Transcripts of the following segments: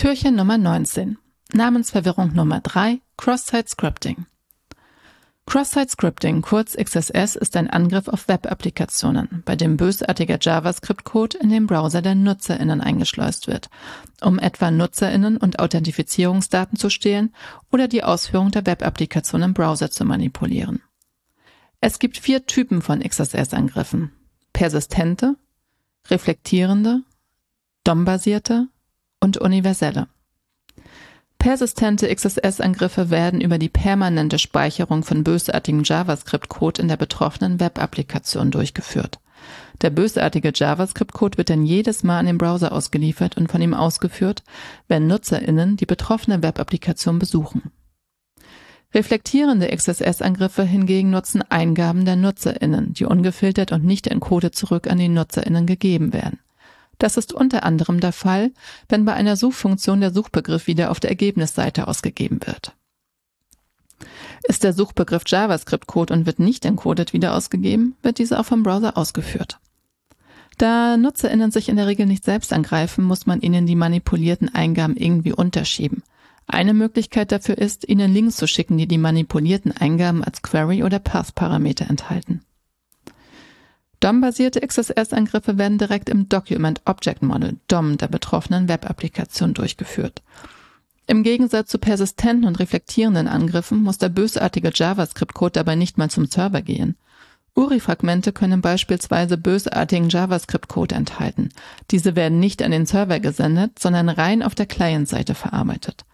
Türchen Nummer 19. Namensverwirrung Nummer 3. Cross-Site Scripting. Cross-Site Scripting, kurz XSS, ist ein Angriff auf Web-Applikationen, bei dem bösartiger JavaScript-Code in den Browser der NutzerInnen eingeschleust wird, um etwa NutzerInnen und Authentifizierungsdaten zu stehlen oder die Ausführung der Web-Applikation im Browser zu manipulieren. Es gibt vier Typen von XSS-Angriffen. Persistente, reflektierende, DOM-basierte und universelle. Persistente XSS-Angriffe werden über die permanente Speicherung von bösartigem JavaScript-Code in der betroffenen Web-Applikation durchgeführt. Der bösartige JavaScript-Code wird dann jedes Mal an den Browser ausgeliefert und von ihm ausgeführt, wenn NutzerInnen die betroffene Web-Applikation besuchen. Reflektierende XSS-Angriffe hingegen nutzen Eingaben der NutzerInnen, die ungefiltert und nicht encoded zurück an die NutzerInnen gegeben werden. Das ist unter anderem der Fall, wenn bei einer Suchfunktion der Suchbegriff wieder auf der Ergebnisseite ausgegeben wird. Ist der Suchbegriff JavaScript-Code und wird nicht encoded wieder ausgegeben, wird dieser auch vom Browser ausgeführt. Da NutzerInnen sich in der Regel nicht selbst angreifen, muss man ihnen die manipulierten Eingaben irgendwie unterschieben. Eine Möglichkeit dafür ist, ihnen Links zu schicken, die die manipulierten Eingaben als Query- oder Path-Parameter enthalten. DOM-basierte XSS-Angriffe werden direkt im Document Object Model DOM der betroffenen Web-Applikation durchgeführt. Im Gegensatz zu persistenten und reflektierenden Angriffen muss der bösartige JavaScript-Code dabei nicht mal zum Server gehen. URI-Fragmente können beispielsweise bösartigen JavaScript-Code enthalten. Diese werden nicht an den Server gesendet, sondern rein auf der Client-Seite verarbeitet.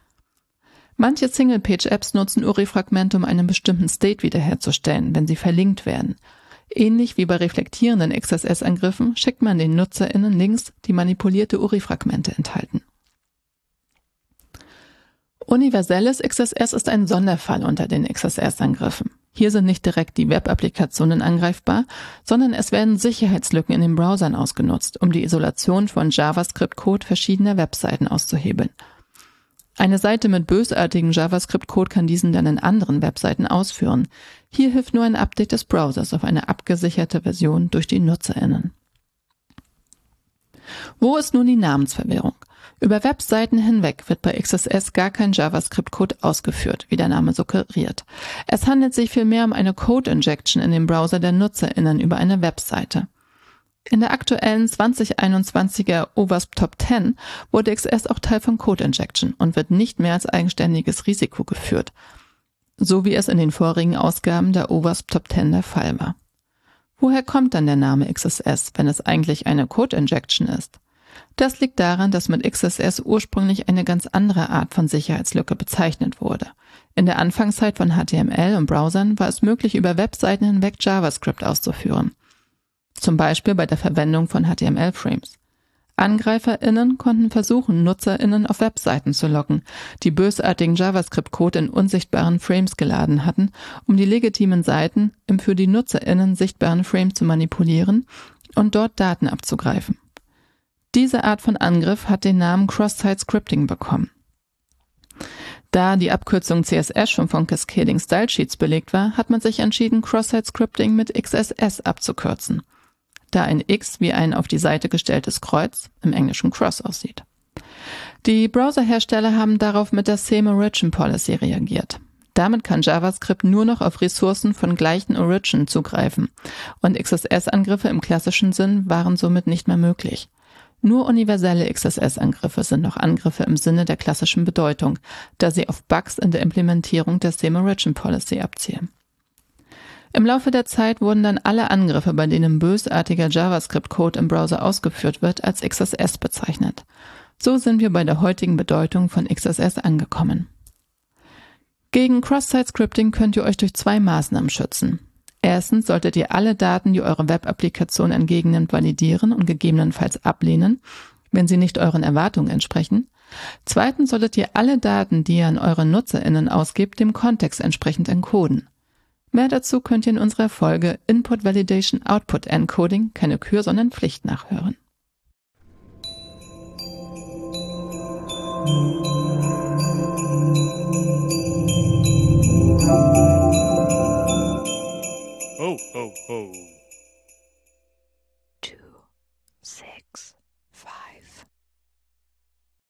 Manche Single-Page-Apps nutzen URI-Fragmente, um einen bestimmten State wiederherzustellen, wenn sie verlinkt werden. Ähnlich wie bei reflektierenden XSS-Angriffen schickt man den NutzerInnen Links, die manipulierte URI-Fragmente enthalten. Universelles XSS ist ein Sonderfall unter den XSS-Angriffen. Hier sind nicht direkt die Web-Applikationen angreifbar, sondern es werden Sicherheitslücken in den Browsern ausgenutzt, um die Isolation von JavaScript-Code verschiedener Webseiten auszuhebeln eine Seite mit bösartigem JavaScript-Code kann diesen dann in anderen Webseiten ausführen. Hier hilft nur ein Update des Browsers auf eine abgesicherte Version durch die NutzerInnen. Wo ist nun die Namensverwirrung? Über Webseiten hinweg wird bei XSS gar kein JavaScript-Code ausgeführt, wie der Name suggeriert. Es handelt sich vielmehr um eine Code-Injection in den Browser der NutzerInnen über eine Webseite. In der aktuellen 2021er OWASP Top 10 wurde XS auch Teil von Code Injection und wird nicht mehr als eigenständiges Risiko geführt, so wie es in den vorigen Ausgaben der OWASP Top 10 der Fall war. Woher kommt dann der Name XSS, wenn es eigentlich eine Code Injection ist? Das liegt daran, dass mit XSS ursprünglich eine ganz andere Art von Sicherheitslücke bezeichnet wurde. In der Anfangszeit von HTML und Browsern war es möglich, über Webseiten hinweg JavaScript auszuführen zum Beispiel bei der Verwendung von HTML-Frames. AngreiferInnen konnten versuchen, NutzerInnen auf Webseiten zu locken, die bösartigen JavaScript-Code in unsichtbaren Frames geladen hatten, um die legitimen Seiten im für die NutzerInnen sichtbaren Frame zu manipulieren und dort Daten abzugreifen. Diese Art von Angriff hat den Namen Cross-Site Scripting bekommen. Da die Abkürzung CSS schon von Cascading Style Sheets belegt war, hat man sich entschieden, Cross-Site Scripting mit XSS abzukürzen – da ein X wie ein auf die Seite gestelltes Kreuz, im Englischen Cross, aussieht. Die Browserhersteller haben darauf mit der Same Origin Policy reagiert. Damit kann JavaScript nur noch auf Ressourcen von gleichen Origin zugreifen und XSS-Angriffe im klassischen Sinn waren somit nicht mehr möglich. Nur universelle XSS-Angriffe sind noch Angriffe im Sinne der klassischen Bedeutung, da sie auf Bugs in der Implementierung der Same Origin Policy abzielen. Im Laufe der Zeit wurden dann alle Angriffe, bei denen bösartiger JavaScript-Code im Browser ausgeführt wird, als XSS bezeichnet. So sind wir bei der heutigen Bedeutung von XSS angekommen. Gegen Cross-Site-Scripting könnt ihr euch durch zwei Maßnahmen schützen. Erstens solltet ihr alle Daten, die eure Web-Applikation entgegennimmt, validieren und gegebenenfalls ablehnen, wenn sie nicht euren Erwartungen entsprechen. Zweitens solltet ihr alle Daten, die ihr an eure NutzerInnen ausgibt, dem Kontext entsprechend encoden. Mehr dazu könnt ihr in unserer Folge Input Validation Output Encoding keine Kür, sondern Pflicht nachhören.